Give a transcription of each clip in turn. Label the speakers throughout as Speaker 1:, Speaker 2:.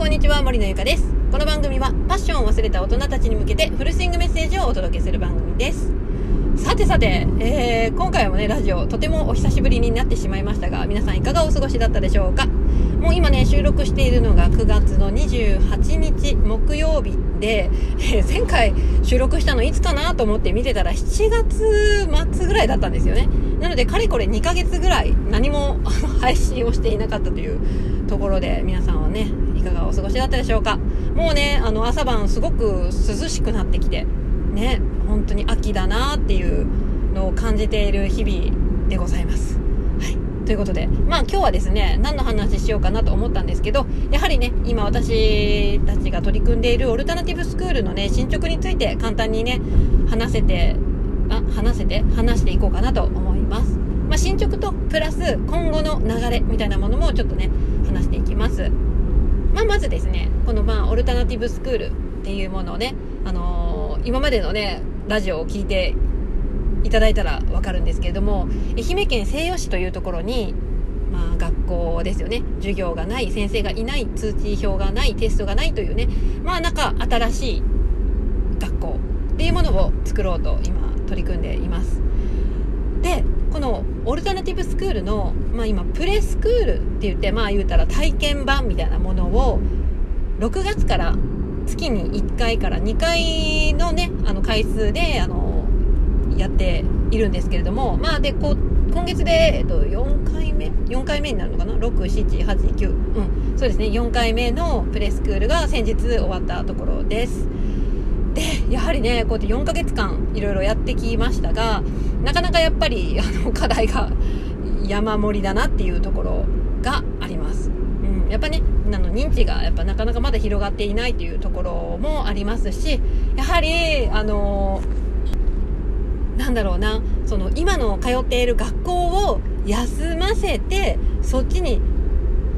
Speaker 1: こんにちは森のゆかです。この番組はパッションを忘れた大人たちに向けてフルスイングメッセージをお届けする番組です。さてさて、えー、今回もねラジオとてもお久しぶりになってしまいましたが皆さんいかがお過ごしだったでしょうか？もう今ね収録しているのが9月の28日木曜日で、えー、前回収録したのいつかなと思って見てたら7月末ぐらいだったんですよね。なのでかれこれ2ヶ月ぐらい何も配信をしていなかったというところで皆さんはねいかがお過ごしだったでしょうか？もうねあの朝晩すごく涼しくなってきてね本当に秋だなっていうのを感じている日々でございます。はいということで、まあ今日はですね、何の話しようかなと思ったんですけど、やはりね、今私たちが取り組んでいるオルタナティブスクールのね、進捗について簡単にね、話せて、あ、話せて、話していこうかなと思います。まあ、進捗とプラス今後の流れみたいなものもちょっとね、話していきます。まあ、まずですね、このまあ、オルタナティブスクールっていうものをね、あのー、今までのね、ラジオを聞いていただいたらわかるんですけれども愛媛県西予市というところに、まあ、学校ですよね。授業がない先生がいない通知表がないテストがないというねまあなんか新しい学校っていうものを作ろうと今取り組んでいます。でこのオルタナティブスクールの、まあ、今プレスクールって言ってまあ言うたら体験版みたいなものを6月から月に1回から2回のねあの回数であのやっているんですけれどもまあでこう今月で、えっと、4回目？4回目になるのかな？6789うん。そうですね。4回目のプレスクールが先日終わったところです。でやはりねこうやって4ヶ月間いろいろやってきましたがなかなかやっぱりあの課題が山盛りだなっていうところがあります、うん、やっぱねあの認知がやっぱなかなかまだ広がっていないというところもありますしやはりあのなんだろうなその今の通っている学校を休ませてそっちに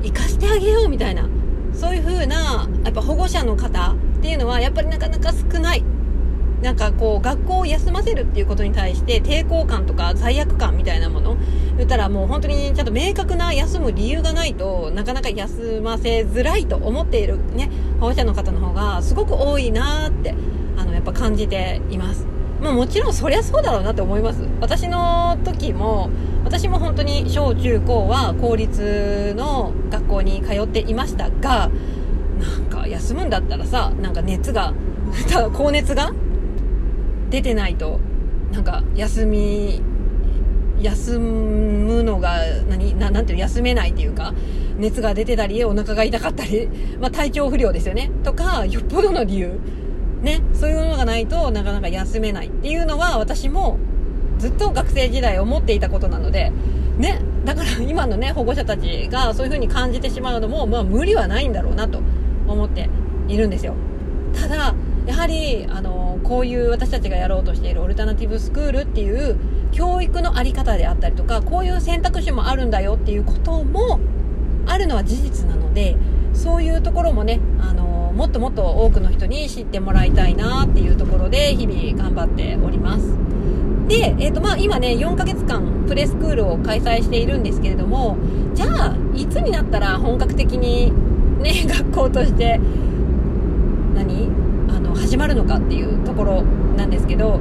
Speaker 1: 行かしてあげようみたいなそういう風なやっぱ保護者の方っていうのはやっぱりなかなか少ない。なんかこう学校を休ませるっていうことに対して抵抗感とか罪悪感みたいなもの言ったらもう本当にちゃんと明確な休む理由がないとなかなか休ませづらいと思っているね保護者の方の方がすごく多いなってあのやっぱ感じています。まあもちろんそりゃそうだろうなって思います。私の時も私も本当に小中高は公立の学校に通っていましたがなんか休むんだったらさなんか熱が 高熱が出てないとなんか休み休むのが何ななんていう休めないっていうか熱が出てたりお腹が痛かったり、まあ、体調不良ですよね。とかよっぽどの理由。ね。そういうものがないとなかなか休めないっていうのは私もずっと学生時代思っていたことなのでね。だから今のね保護者たちがそういう風に感じてしまうのもまあ無理はないんだろうなと思っているんですよ。ただやはりあのこういう私たちがやろうとしているオルタナティブスクールっていう教育の在り方であったりとかこういう選択肢もあるんだよっていうこともあるのは事実なのでそういうところもねあのもっともっと多くの人に知ってもらいたいなっていうところで日々頑張っております。で、えーとまあ、今ね4ヶ月間プレスクールを開催しているんですけれどもじゃあいつになったら本格的にね学校として何？の始まるのかっていうところなんですけど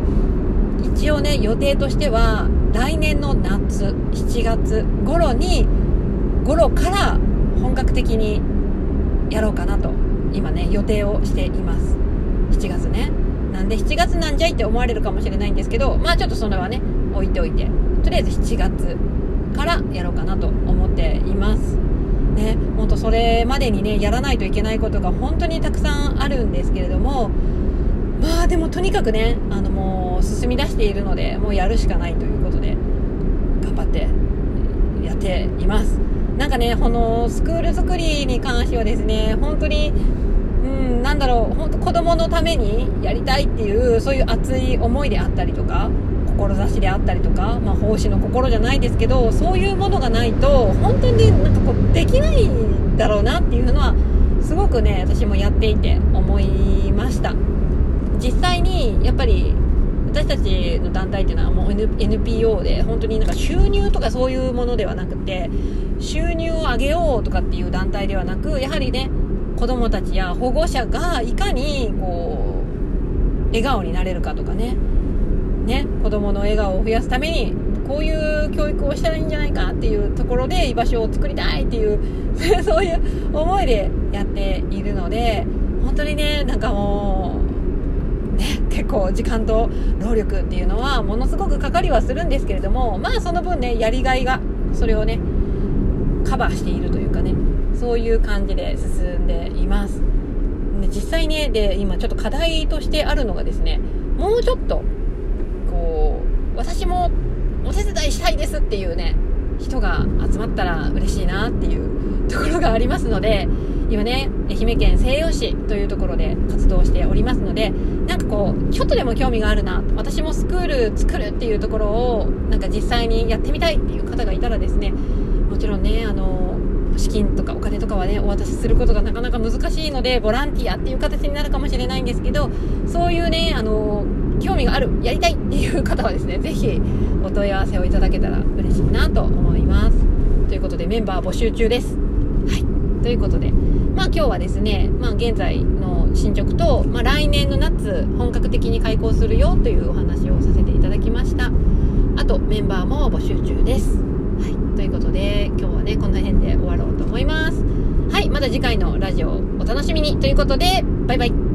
Speaker 1: 一応ね予定としては来年の夏7月頃に頃から本格的にやろうかなと今ね予定をしています。7月ね。なんで7月なんじゃいって思われるかもしれないんですけどまあちょっとそれはね置いておいてとりあえず7月からやろうかなと思っています。ねほんとそれまでにねやらないといけないことが本当にたくさんあるんですけれどもまあでもとにかくねあのもう進み出しているのでもうやるしかないということで頑張ってやっています。なんかねこのスクール作りに関してはですね本当にうんなんだろう本当子供のためにやりたいっていうそういう熱い思いであったりとか志であったりとか、まあ、奉仕の心じゃないですけどそういうものがないと本当になんかこうできないんだろうなっていうのはすごくね私もやっていて思いました。実際にやっぱり私たちの団体っていうのはもう NPO で本当になんか収入とかそういうものではなくて収入を上げようとかっていう団体ではなくやはりね子供たちや保護者がいかにこう笑顔になれるかとかねね子供の笑顔を増やすためにこういう教育をしたらいいんじゃないかっていうところで居場所を作りたいっていう そういう思いでやっているので本当にねなんかもうね結構時間と労力っていうのはものすごくかかりはするんですけれどもまあその分ねやりがいがそれをねカバーしているというかねそういう感じで進んでいます。で実際ねで今ちょっと課題としてあるのがですねもうちょっと私もお手伝いしたいですっていうね人が集まったら嬉しいなっていうところがありますので今ね愛媛県西予市というところで活動しておりますのでなんかこうちょっとでも興味があるな私もスクール作るっていうところをなんか実際にやってみたいっていう方がいたらですねもちろんねあの資金とかお金とかはねお渡しすることがなかなか難しいのでボランティアっていう形になるかもしれないんですけどそういうねあの興味があるやりたいっていう方はですね 是非お問い合わせをいただけたら嬉しいなと思います。ということでメンバー募集中です。はい。ということでまあ今日はですね、まあ、現在の進捗と、まあ、来年の夏本格的に開校するよというお話をさせていただきました。あとメンバーも募集中です。はい。ということで今日はねこの辺で終わろうと思います。はい。また次回のラジオお楽しみに。ということでバイバイ。